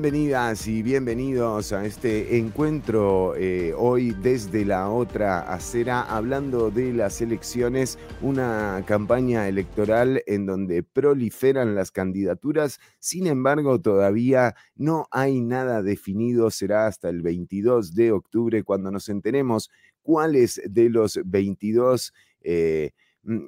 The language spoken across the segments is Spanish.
Bienvenidas y bienvenidos a este encuentro eh, hoy desde la otra acera, hablando de las elecciones, una campaña electoral en donde proliferan las candidaturas, sin embargo todavía no hay nada definido, será hasta el 22 de octubre cuando nos enteremos cuáles de los 22... Eh,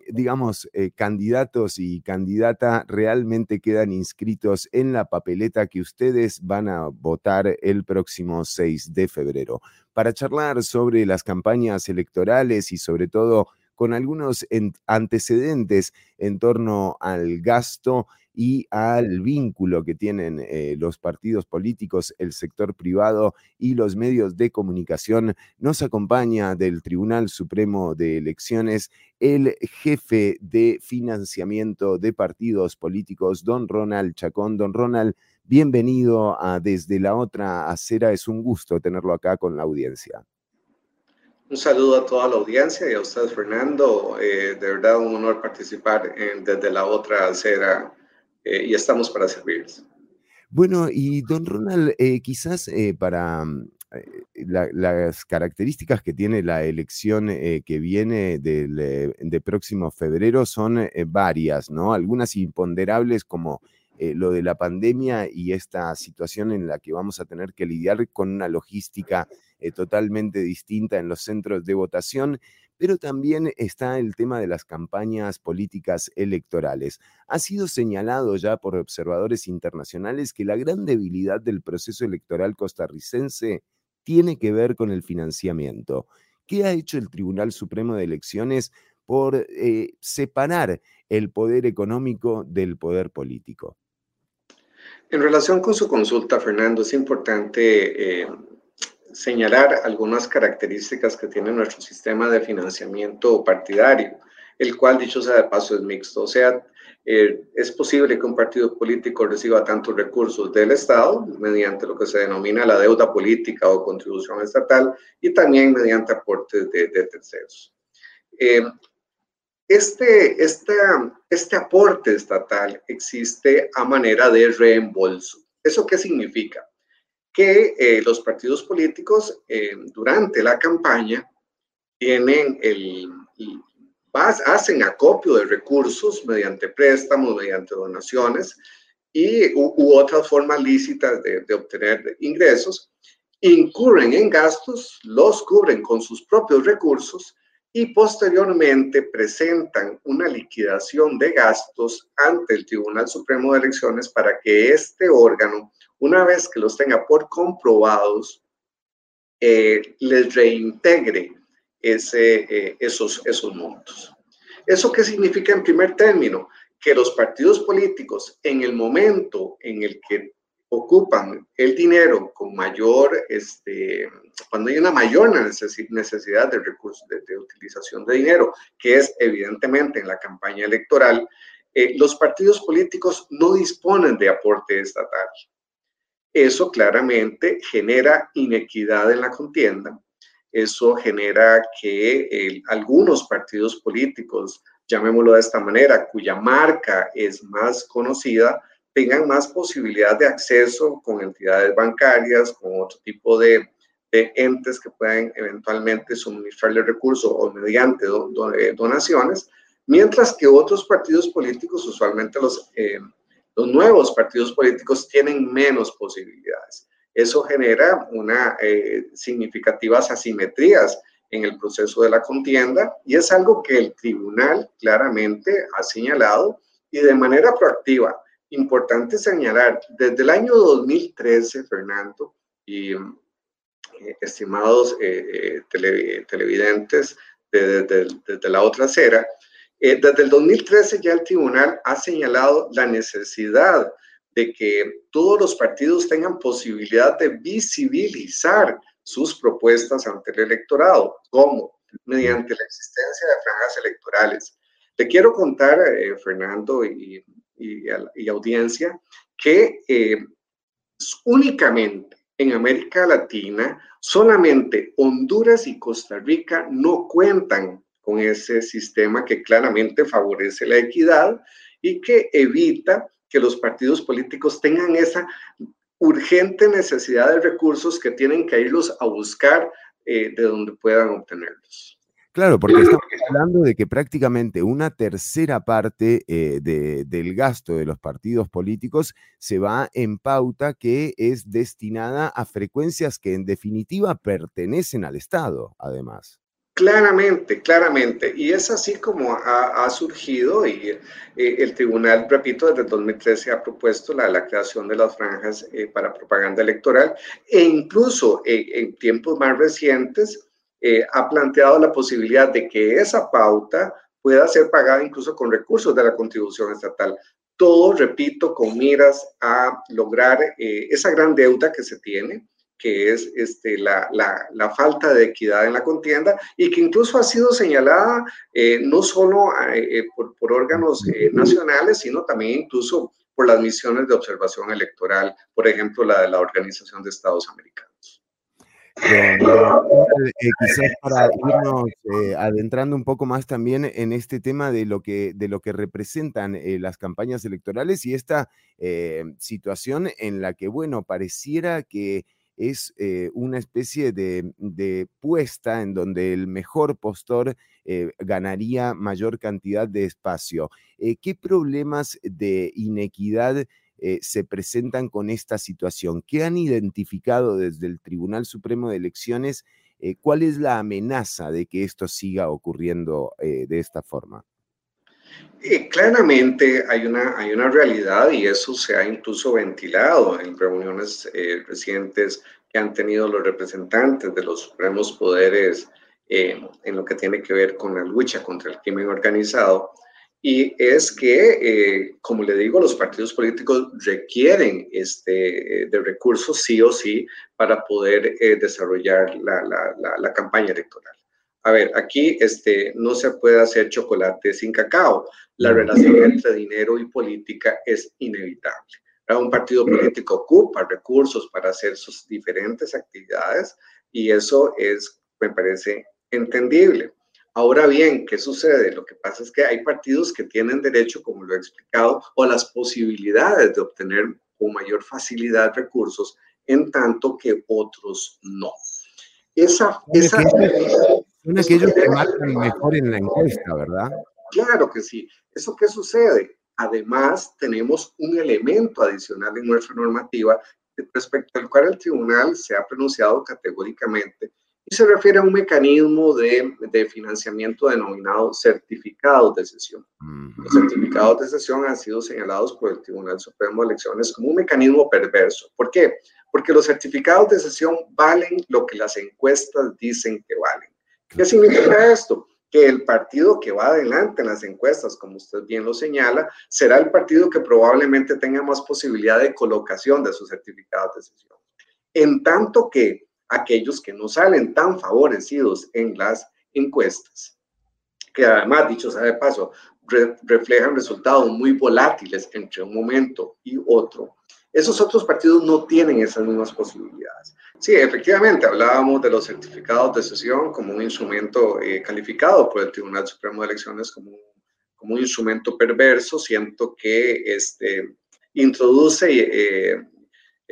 digamos, eh, candidatos y candidata realmente quedan inscritos en la papeleta que ustedes van a votar el próximo 6 de febrero. Para charlar sobre las campañas electorales y sobre todo con algunos antecedentes en torno al gasto y al vínculo que tienen eh, los partidos políticos, el sector privado y los medios de comunicación, nos acompaña del Tribunal Supremo de Elecciones el jefe de financiamiento de partidos políticos, don Ronald Chacón. Don Ronald, bienvenido a Desde la Otra Acera. Es un gusto tenerlo acá con la audiencia. Un saludo a toda la audiencia y a usted, Fernando. Eh, de verdad, un honor participar en Desde la Otra Acera eh, y estamos para servirles. Bueno, y don Ronald, eh, quizás eh, para mm, las características que tiene la elección que viene del, de próximo febrero son varias, ¿no? Algunas imponderables como lo de la pandemia y esta situación en la que vamos a tener que lidiar con una logística totalmente distinta en los centros de votación pero también está el tema de las campañas políticas electorales. Ha sido señalado ya por observadores internacionales que la gran debilidad del proceso electoral costarricense tiene que ver con el financiamiento. ¿Qué ha hecho el Tribunal Supremo de Elecciones por eh, separar el poder económico del poder político? En relación con su consulta, Fernando, es importante eh, señalar algunas características que tiene nuestro sistema de financiamiento partidario, el cual, dicho sea de paso, es mixto. O sea, eh, es posible que un partido político reciba tantos recursos del Estado mediante lo que se denomina la deuda política o contribución estatal y también mediante aportes de, terceros. Eh, este, este, este aporte estatal existe a manera de reembolso. ¿Eso qué significa? Que eh, los partidos políticos eh, durante la campaña tienen el, hacen acopio de recursos mediante préstamos, mediante donaciones y, u, otras formas lícitas de, de, obtener ingresos, incurren en gastos, los cubren con sus propios recursos y posteriormente presentan una liquidación de gastos ante el Tribunal Supremo de Elecciones para que este órgano una vez que los tenga por comprobados, eh, les reintegre ese, eh, esos, esos montos. ¿Eso qué significa en primer término? Que los partidos políticos en el momento en el que ocupan el dinero con mayor, este, cuando hay una mayor necesidad de recursos, de, utilización de dinero, que es evidentemente en la campaña electoral, eh, los partidos políticos no disponen de aporte estatal. Eso claramente genera inequidad en la contienda. Eso genera que algunos partidos políticos, llamémoslo de esta manera, cuya marca es más conocida, tengan más posibilidad de acceso con entidades bancarias, con otro tipo de, entes que puedan eventualmente suministrarle recursos o mediante eh, donaciones, mientras que otros partidos políticos, usualmente los eh, los nuevos partidos políticos tienen menos posibilidades. Eso genera una eh, significativas asimetrías en el proceso de la contienda y es algo que el tribunal claramente ha señalado y de manera proactiva. Importante señalar, desde el año 2013, Fernando, y eh, estimados eh, televidentes desde de, la otra acera, eh, desde el 2013 ya el tribunal ha señalado la necesidad de que todos los partidos tengan posibilidad de visibilizar sus propuestas ante el electorado. ¿Cómo? Mediante la existencia de franjas electorales. Te quiero contar, eh, Fernando y, audiencia, que eh, únicamente en América Latina, solamente Honduras y Costa Rica no cuentan con ese sistema que claramente favorece la equidad y que evita que los partidos políticos tengan esa urgente necesidad de recursos que tienen que irlos a buscar de donde puedan obtenerlos. Claro, porque estamos hablando de que prácticamente una tercera parte eh, del gasto de los partidos políticos se va en pauta que es destinada a frecuencias que en definitiva pertenecen al Estado, además. Claramente, claramente. Y es así como ha, surgido y eh, el tribunal, repito, desde 2013 ha propuesto la, creación de las franjas eh, para propaganda electoral e incluso en tiempos más recientes eh, ha planteado la posibilidad de que esa pauta pueda ser pagada incluso con recursos de la contribución estatal. Todo, repito, con miras a lograr eh, esa gran deuda que se tiene, que es este, la, la, falta de equidad en la contienda y que incluso ha sido señalada eh, no solo por, por, órganos nacionales, sino también incluso por las misiones de observación electoral, por ejemplo, la de la Organización de Estados Americanos. Eh, quizás para irnos eh, adentrando un poco más también en este tema de lo que, de lo que representan eh, las campañas electorales y esta situación en la que, bueno, pareciera que es una especie de, de, puesta en donde el mejor postor ganaría mayor cantidad de espacio. ¿Qué problemas de inequidad eh, se presentan con esta situación? ¿Qué han identificado desde el Tribunal Supremo de Elecciones? Eh, ¿Cuál es la amenaza de que esto siga ocurriendo eh, de esta forma? claramente hay una, hay una realidad y eso se ha incluso ventilado en reuniones recientes que han tenido los representantes de los supremos poderes en lo que tiene que ver con la lucha contra el crimen organizado y es que, eh, como le digo, los partidos políticos requieren este, de recursos sí o sí para poder eh, desarrollar la, la, la, campaña electoral. A ver, aquí este, no se puede hacer chocolate sin cacao. La relación entre dinero y política es inevitable. Un partido político ocupa recursos para hacer sus diferentes actividades y eso es, me parece, entendible. Ahora bien, ¿qué sucede? Lo que pasa es que hay partidos que tienen derecho, como lo he explicado, o las posibilidades de obtener con mayor facilidad recursos, en tanto que otros no. Esa, esa, son aquellos que marcan mejor en la encuesta, ¿verdad? Claro que sí. ¿Eso qué sucede? Además, tenemos un elemento adicional en nuestra normativa respecto al cual el tribunal se ha pronunciado categóricamente y se refiere a un mecanismo de, de financiamiento denominado certificados de sesión. Los certificados de sesión han sido señalados por el Tribunal Supremo de Elecciones como un mecanismo perverso. ¿Por qué? Porque los certificados de sesión valen lo que las encuestas dicen que valen. ¿Qué significa esto? que el partido que va adelante en las encuestas, como usted bien lo señala, será el partido que probablemente tenga más posibilidad de colocación de sus certificados de sesión. En tanto que aquellos que no salen tan favorecidos en las encuestas, que además, dicho sea de paso, reflejan resultados muy volátiles entre un momento y otro. Esos otros partidos no tienen esas mismas posibilidades. Sí, efectivamente, hablábamos de los certificados de sesión como un instrumento eh, calificado por el Tribunal Supremo de Elecciones como, como un instrumento perverso. Siento que este, introduce eh,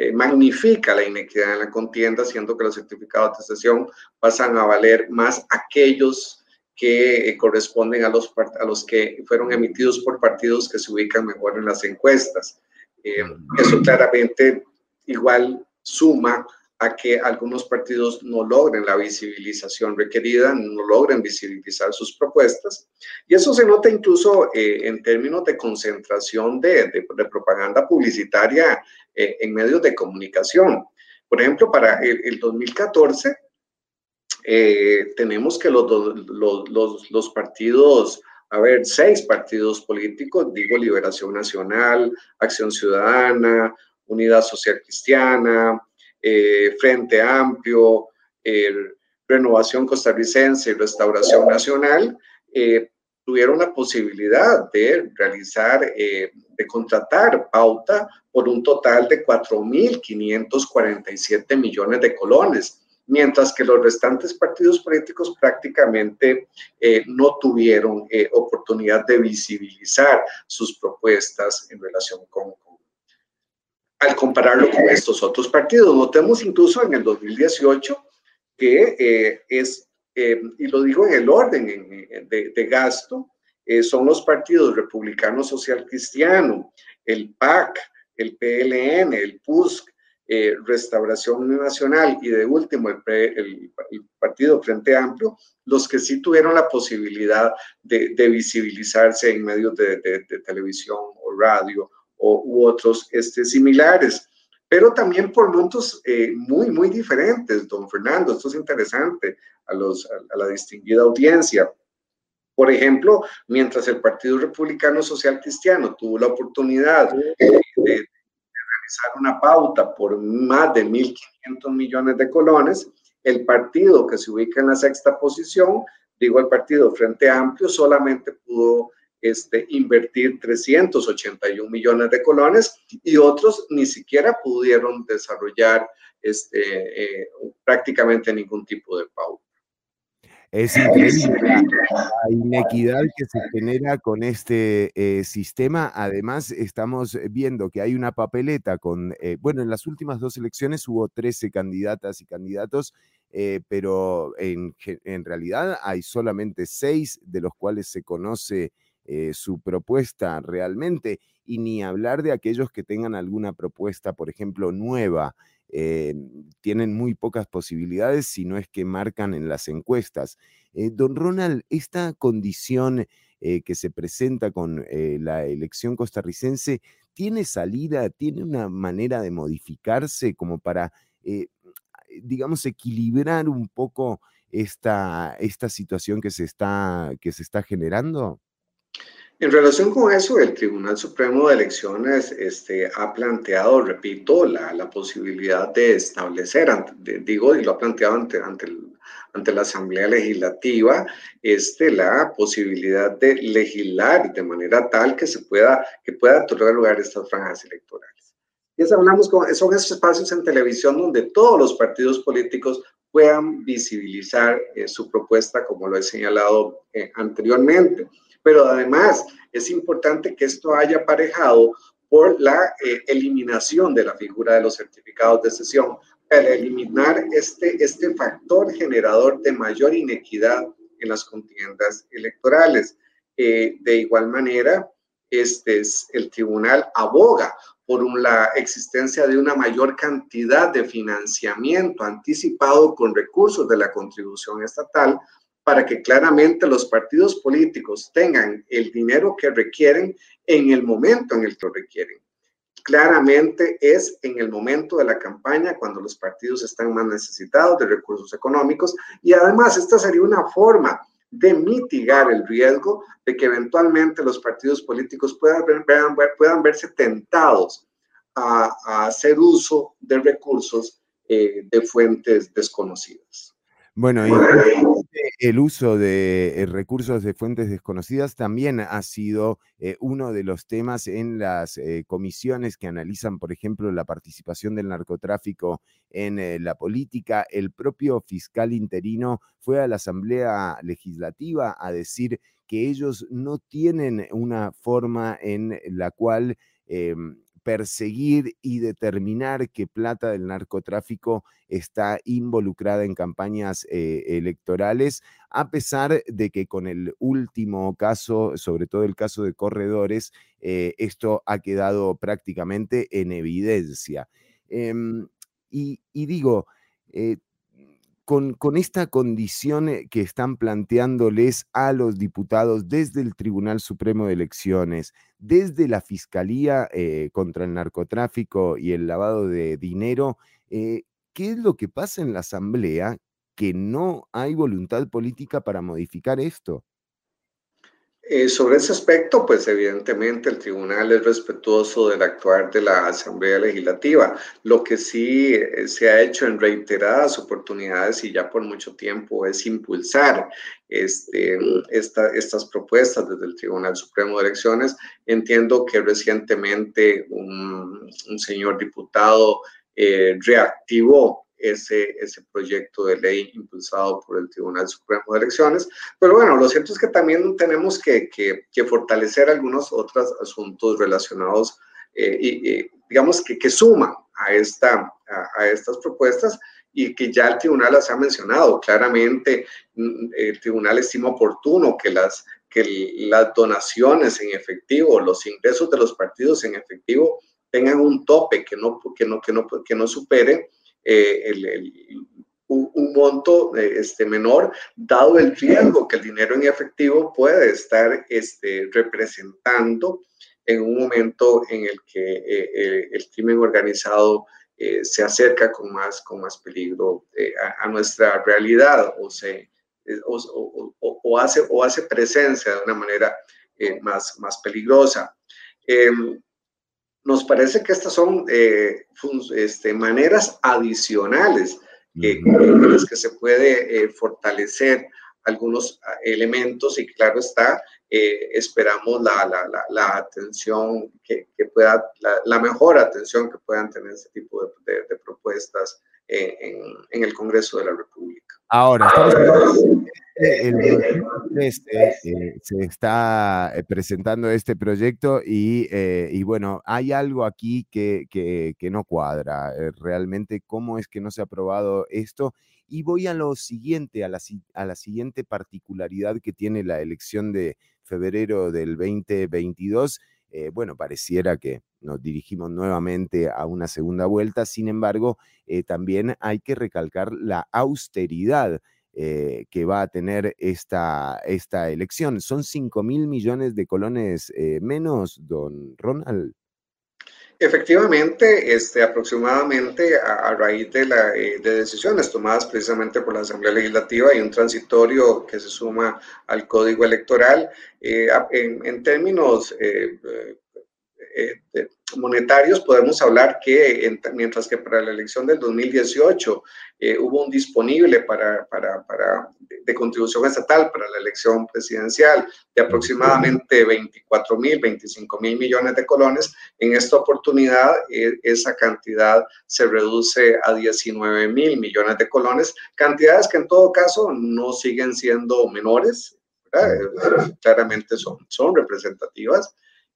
eh, magnifica la inequidad en la contienda, siendo que los certificados de sesión pasan a valer más aquellos que eh, corresponden a los, a los que fueron emitidos por partidos que se ubican mejor en las encuestas. Eh, eso claramente igual suma a que algunos partidos no logren la visibilización requerida, no logren visibilizar sus propuestas. Y eso se nota incluso eh, en términos de concentración de, de, propaganda publicitaria eh, en medios de comunicación. Por ejemplo, para el, 2014 eh, tenemos que los, los, los, los partidos a ver, seis partidos políticos, digo Liberación Nacional, Acción Ciudadana, Unidad Social Cristiana, eh, Frente Amplio, Renovación Costarricense y Restauración Nacional, eh, tuvieron la posibilidad de realizar, eh, de contratar pauta por un total de 4.547 millones de colones, mientras que los restantes partidos políticos prácticamente no tuvieron oportunidad de visibilizar sus propuestas en relación con, al compararlo con estos otros partidos. Notemos incluso en el 2018 que eh, es, eh, y lo digo en el orden de, de, gasto, eh, son los partidos republicano social cristiano, el PAC, el PLN, el PUSC, Restauración Nacional y de último el, el, Partido Frente Amplio, los que sí tuvieron la posibilidad de, de visibilizarse en medios de, de, televisión o radio o, u otros este, similares pero también por montos eh, muy, muy diferentes, don Fernando. Esto es interesante a, los, a, la distinguida audiencia. Por ejemplo, mientras el Partido Republicano Social Cristiano tuvo la oportunidad de, realizar una pauta por más de 1.500 millones de colones, el partido que se ubica en la sexta posición, digo el partido Frente Amplio, solamente pudo este, invertir 381 millones de colones y otros ni siquiera pudieron desarrollar este, eh, prácticamente ningún tipo de pauta. Es increíble la, inequidad que se genera con este eh, sistema. Además, estamos viendo que hay una papeleta con, eh, bueno, en las últimas dos elecciones hubo 13 candidatas y candidatos, pero en, en, realidad hay solamente seis de los cuales se conoce eh, su propuesta realmente, y ni hablar de aquellos que tengan alguna propuesta, por ejemplo, nueva. Eh, tienen muy pocas posibilidades si no es que marcan en las encuestas. Eh, don Ronald, esta condición que se presenta con la elección costarricense, ¿tiene salida, tiene una manera de modificarse como para, digamos, equilibrar un poco esta, esta situación que se está, que se está generando? En relación con eso, el Tribunal Supremo de Elecciones este, ha planteado, repito, la, la posibilidad de establecer, digo, y lo ha planteado ante, ante, ante la Asamblea Legislativa, este, la posibilidad de legislar de manera tal que se pueda, que pueda otorgar lugar estas franjas electorales. Y hablamos con, son esos espacios en televisión donde todos los partidos políticos puedan visibilizar eh, su propuesta, como lo he señalado eh, anteriormente pero además es importante que esto haya aparejado por la eh, eliminación de la figura de los certificados de sesión, para eliminar este, este factor generador de mayor inequidad en las contiendas electorales. Eh, de igual manera, este es, el tribunal aboga por la existencia de una mayor cantidad de financiamiento anticipado con recursos de la contribución estatal para que claramente los partidos políticos tengan el dinero que requieren en el momento en el que lo requieren. Claramente es en el momento de la campaña cuando los partidos están más necesitados de recursos económicos y además esta sería una forma de mitigar el riesgo de que eventualmente los partidos políticos puedan, puedan verse tentados a, hacer uso de recursos eh, de fuentes desconocidas. Bueno, el uso de eh, recursos de fuentes desconocidas también ha sido eh, uno de los temas en las eh, comisiones que analizan, por ejemplo, la participación del narcotráfico en la política. El propio fiscal interino fue a la Asamblea Legislativa a decir que ellos no tienen una forma en la cual em, perseguir y determinar qué plata del narcotráfico está involucrada en campañas eh, electorales, a pesar de que con el último caso, sobre todo el caso de corredores, eh, esto ha quedado prácticamente en evidencia. Em, y, digo, eh, con, esta condición que están planteándoles a los diputados desde el Tribunal Supremo de Elecciones, desde la Fiscalía eh, contra el Narcotráfico y el lavado de dinero, eh, ¿qué es lo que pasa en la Asamblea que no hay voluntad política para modificar esto? Eh, sobre ese aspecto, pues evidentemente el tribunal es respetuoso del actuar de la Asamblea Legislativa. Lo que sí eh, se ha hecho en reiteradas oportunidades y ya por mucho tiempo es impulsar este, estas propuestas desde el Tribunal Supremo de Elecciones. Entiendo que recientemente un, señor diputado eh, reactivó ese, ese proyecto de ley impulsado por el Tribunal Supremo de Elecciones. Pero bueno, lo cierto es que también tenemos que, que, fortalecer algunos otros asuntos relacionados y, digamos que, que suma a, esta, a, estas propuestas y que ya el tribunal las ha mencionado. Claramente, mm, el tribunal estima oportuno que las, que las donaciones en efectivo, los ingresos de los partidos en efectivo tengan un tope que no, que no, que no, que no supere eh, el, un, monto este, menor, dado el riesgo que el dinero en efectivo puede estar este, representando en un momento en el que eh, eh, el crimen organizado se acerca con más, con más peligro a, nuestra realidad o, se, o, o, hace, o hace presencia de una manera más, más peligrosa. Nos parece que estas son eh, este, maneras adicionales eh, con las que se puede eh, fortalecer algunos ah, elementos y claro está, esperamos la, la, la, atención que, que pueda, la, mejor atención que puedan tener este tipo de, de, propuestas en, en, el Congreso de la República. Ahora, el este, eh, se está eh, presentando este proyecto y, eh, y, bueno, hay algo aquí que, que, que no cuadra. realmente, ¿cómo es que no se ha aprobado esto? Y voy a lo siguiente, a la, a la siguiente particularidad que tiene la elección de febrero del 2022. Bueno, pareciera que nos dirigimos nuevamente a una segunda vuelta, sin embargo, también hay que recalcar la austeridad eh, que va a tener esta, esta elección. Son 5 mil millones de colones eh, menos, don Ronald. Efectivamente, este, aproximadamente a, raíz de, la, eh, de, decisiones tomadas precisamente por la Asamblea Legislativa y un transitorio que se suma al Código Electoral, en, en, términos monetarios, podemos hablar que mientras que para la elección del 2018 eh, hubo un disponible para, para, para, de contribución estatal para la elección presidencial de aproximadamente 24 mil, 25 mil millones de colones, en esta oportunidad eh, esa cantidad se reduce a 19 mil millones de colones, cantidades que en todo caso no siguen siendo menores, claramente son, son representativas.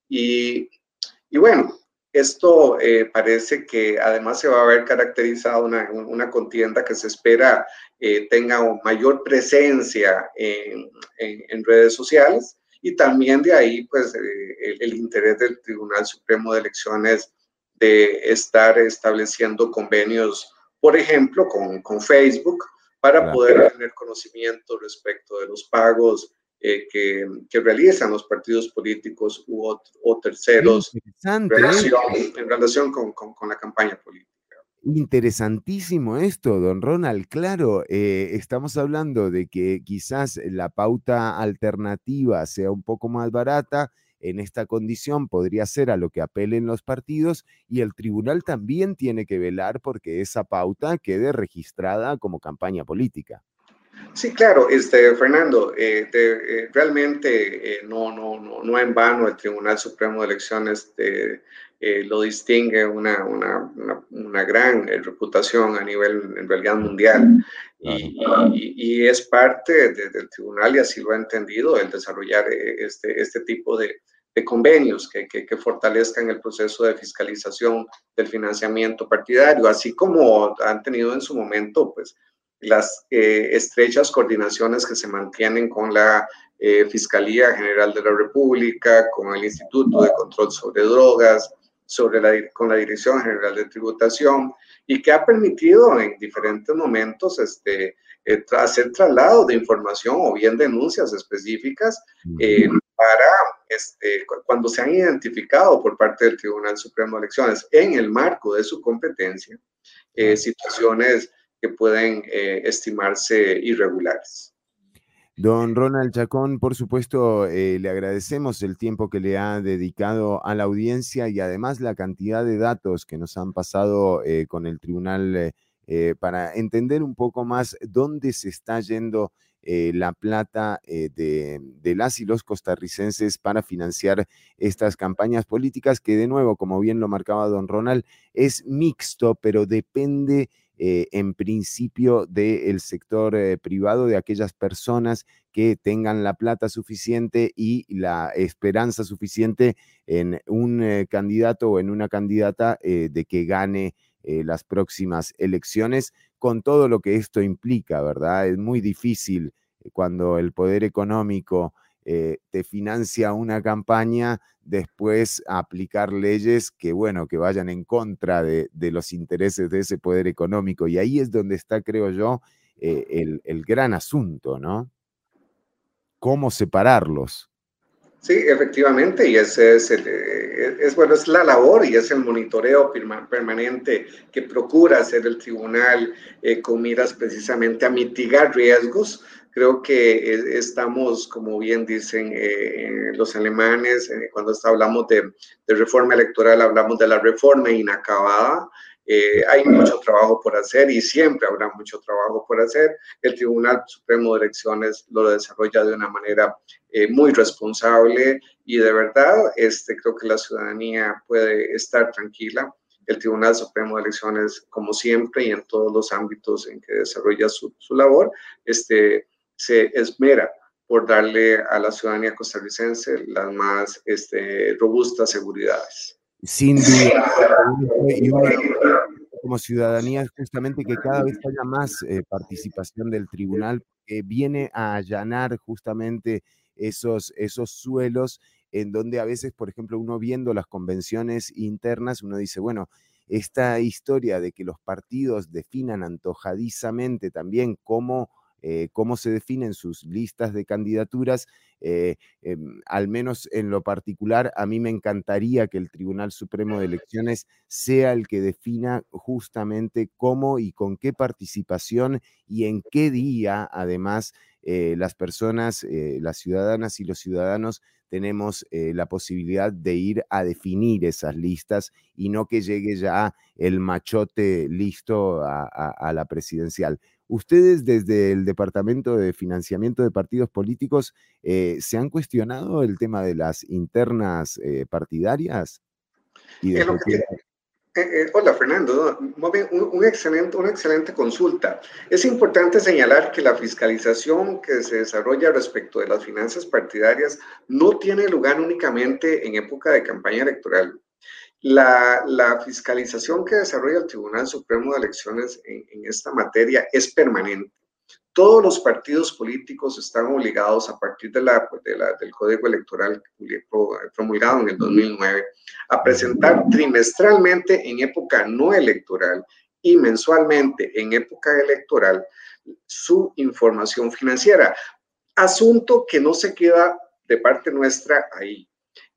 Y, y bueno, esto eh, parece que además se va a ver caracterizado una, una contienda que se espera eh, tenga mayor presencia en, en, redes sociales. Y también de ahí pues eh, el, interés del Tribunal Supremo de Elecciones de estar estableciendo convenios, por ejemplo, con, con Facebook para poder tener conocimiento respecto de los pagos eh, que, que, realizan los partidos políticos u, o terceros en relación, en relación con, con, la campaña política. Interesantísimo esto, don Ronald. Claro, eh, estamos hablando de que quizás la pauta alternativa sea un poco más barata. En esta condición podría ser a lo que apelen los partidos y el tribunal también tiene que velar porque esa pauta quede registrada como campaña política. Sí, claro, este, Fernando, eh, eh, realmente eh, no, no, no, no en vano el Tribunal Supremo de Elecciones lo distingue una, una, una, gran reputación a nivel, en realidad, mundial. Y, y, es parte del tribunal, y así lo ha entendido, el desarrollar este, este tipo de, de convenios que, que, que, fortalezcan el proceso de fiscalización del financiamiento partidario, así como han tenido en su momento, pues, las eh, estrechas coordinaciones que se mantienen con la eh, Fiscalía General de la República, con el Instituto de Control sobre Drogas, sobre la, con la Dirección General de Tributación, y que ha permitido en diferentes momentos este, eh, hacer traslado de información o bien denuncias específicas para este, cuando se han identificado por parte del Tribunal Supremo de Elecciones en el marco de su competencia situaciones que pueden eh, estimarse irregulares. Don Ronald Chacón, por supuesto, eh, le agradecemos el tiempo que le ha dedicado a la audiencia y además la cantidad de datos que nos han pasado eh, con el tribunal para entender un poco más dónde se está yendo la plata de, de, las y los costarricenses para financiar estas campañas políticas que de nuevo, como bien lo marcaba don Ronald, es mixto, pero depende eh, en principio del sector eh, privado, de aquellas personas que tengan la plata suficiente y la esperanza suficiente en un eh, candidato o en una candidata de que gane las próximas elecciones, con todo lo que esto implica, ¿verdad? Es muy difícil cuando el poder económico eh, te financia una campaña, después aplicar leyes que, bueno, que vayan en contra de, los intereses de ese poder económico. Y ahí es donde está, creo yo, eh, el, gran asunto, ¿no? ¿Cómo separarlos? Sí, efectivamente, y ese es, el, eh, es, bueno, es la labor y es el monitoreo permanente que procura hacer el tribunal con miras precisamente a mitigar riesgos Creo que estamos, como bien dicen eh, los alemanes, eh, cuando hablamos de, reforma electoral, hablamos de la reforma inacabada. Eh, hay mucho trabajo por hacer y siempre habrá mucho trabajo por hacer. El Tribunal Supremo de Elecciones lo desarrolla de una manera muy responsable y de verdad este, creo que la ciudadanía puede estar tranquila. El Tribunal Supremo de Elecciones, como siempre y en todos los ámbitos en que desarrolla su, su labor, este, se esmera por darle a la ciudadanía costarricense las más este, robustas seguridades. Sin duda. Y como ciudadanía justamente que cada vez haya más eh, participación del tribunal, que viene a allanar justamente esos, esos suelos en donde a veces, por ejemplo, uno viendo las convenciones internas, uno dice, bueno, esta historia de que los partidos definan antojadizamente también cómo eh, cómo se definen sus listas de candidaturas. Eh, em, al menos en lo particular, a mí me encantaría que el Tribunal Supremo de Elecciones sea el que defina justamente cómo y con qué participación y en qué día, además, eh, las personas, las ciudadanas y los ciudadanos tenemos la posibilidad de ir a definir esas listas y no que llegue ya el machote listo a la presidencial. Ustedes desde el Departamento de Financiamiento de Partidos Políticos, eh, ¿se han cuestionado el tema de las internas eh, partidarias? Eh, hola Fernando, un, excelente, una excelente consulta. Es importante señalar que la fiscalización que se desarrolla respecto de las finanzas partidarias no tiene lugar únicamente en época de campaña electoral. La, fiscalización que desarrolla el Tribunal Supremo de Elecciones en, esta materia es permanente. Todos los partidos políticos están obligados a partir de la, del Código Electoral promulgado en el 2009 a presentar trimestralmente en época no electoral y mensualmente en época electoral su información financiera. Asunto que no se queda de parte nuestra ahí.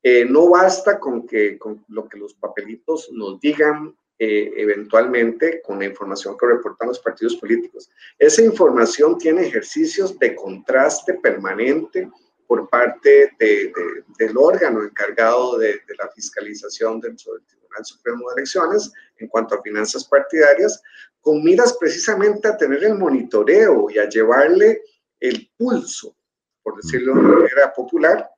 Eh, no basta con, que, con lo que los papelitos nos digan eh, eventualmente con la información que reportan los partidos políticos. Esa información tiene ejercicios de contraste permanente por parte del órgano encargado de, la fiscalización dentro del Tribunal Supremo de Elecciones en cuanto a finanzas partidarias, con miras precisamente a tener el monitoreo y a llevarle el pulso, por decirlo de manera popular,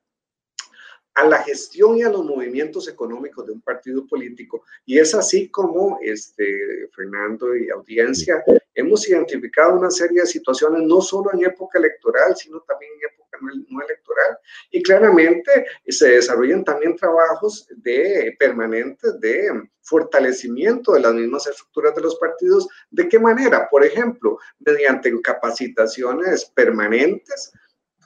a la gestión y a los movimientos económicos de un partido político. Y es así como, este, Fernando y audiencia, hemos identificado una serie de situaciones, no solo en época electoral, sino también en época no, electoral. Y claramente se desarrollan también trabajos de, permanentes de fortalecimiento de las mismas estructuras de los partidos. ¿De qué manera? Por ejemplo, mediante capacitaciones permanentes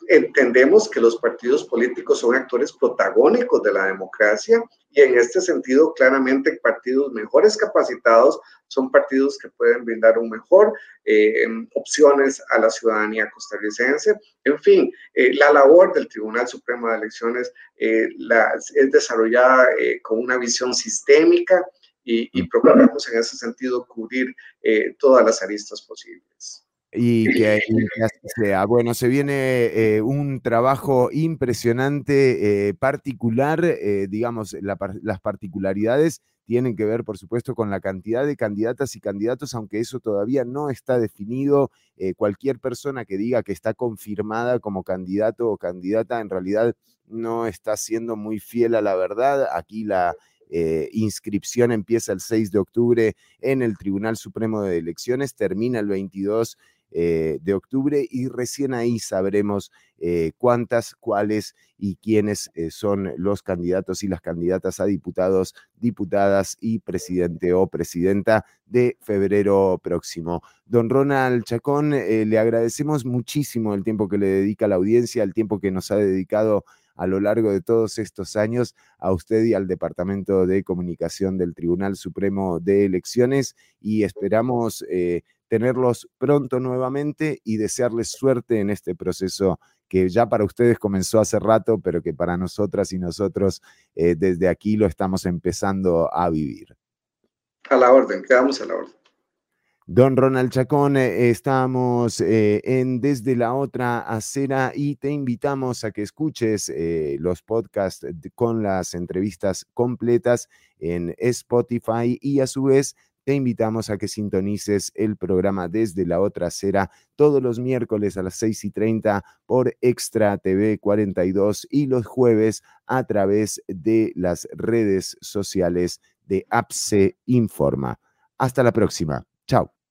entendemos que los partidos políticos son actores protagónicos de la democracia y en este sentido claramente partidos mejores capacitados son partidos que pueden brindar un mejor eh, opciones a la ciudadanía costarricense. En fin, eh, la labor del Tribunal Supremo de Elecciones eh, es desarrollada con una visión sistémica y, y, procuramos en ese sentido cubrir todas las aristas posibles y que, así sea. Bueno, se viene eh, un trabajo impresionante, eh, particular, eh, digamos, las particularidades tienen que ver, por supuesto, con la cantidad de candidatas y candidatos, aunque eso todavía no está definido. cualquier persona que diga que está confirmada como candidato o candidata, en realidad no está siendo muy fiel a la verdad. Aquí la, inscripción empieza el 6 de octubre en el Tribunal Supremo de Elecciones, termina el 22 eh, de octubre y recién ahí sabremos eh, cuántas, cuáles y quiénes son los candidatos y las candidatas a diputados, diputadas y presidente o presidenta de febrero próximo. Don Ronald Chacón, le agradecemos muchísimo el tiempo que le dedica a la audiencia, el tiempo que nos ha dedicado a lo largo de todos estos años a usted y al Departamento de Comunicación del Tribunal Supremo de Elecciones y esperamos eh, tenerlos pronto nuevamente y desearles suerte en este proceso que ya para ustedes comenzó hace rato, pero que para nosotras y nosotros eh, desde aquí lo estamos empezando a vivir. A la orden, quedamos a la orden. Don Ronald Chacón, eh, estamos eh, en Desde la Otra Acera y te invitamos a que escuches eh, los podcasts con las entrevistas completas en Spotify y a su vez te invitamos a que sintonices el programa Desde la Otra Acera todos los miércoles a las 6 y 30 por Extra TV 42 y los jueves a través de las redes sociales de APSE Informa. Hasta la próxima. Chao.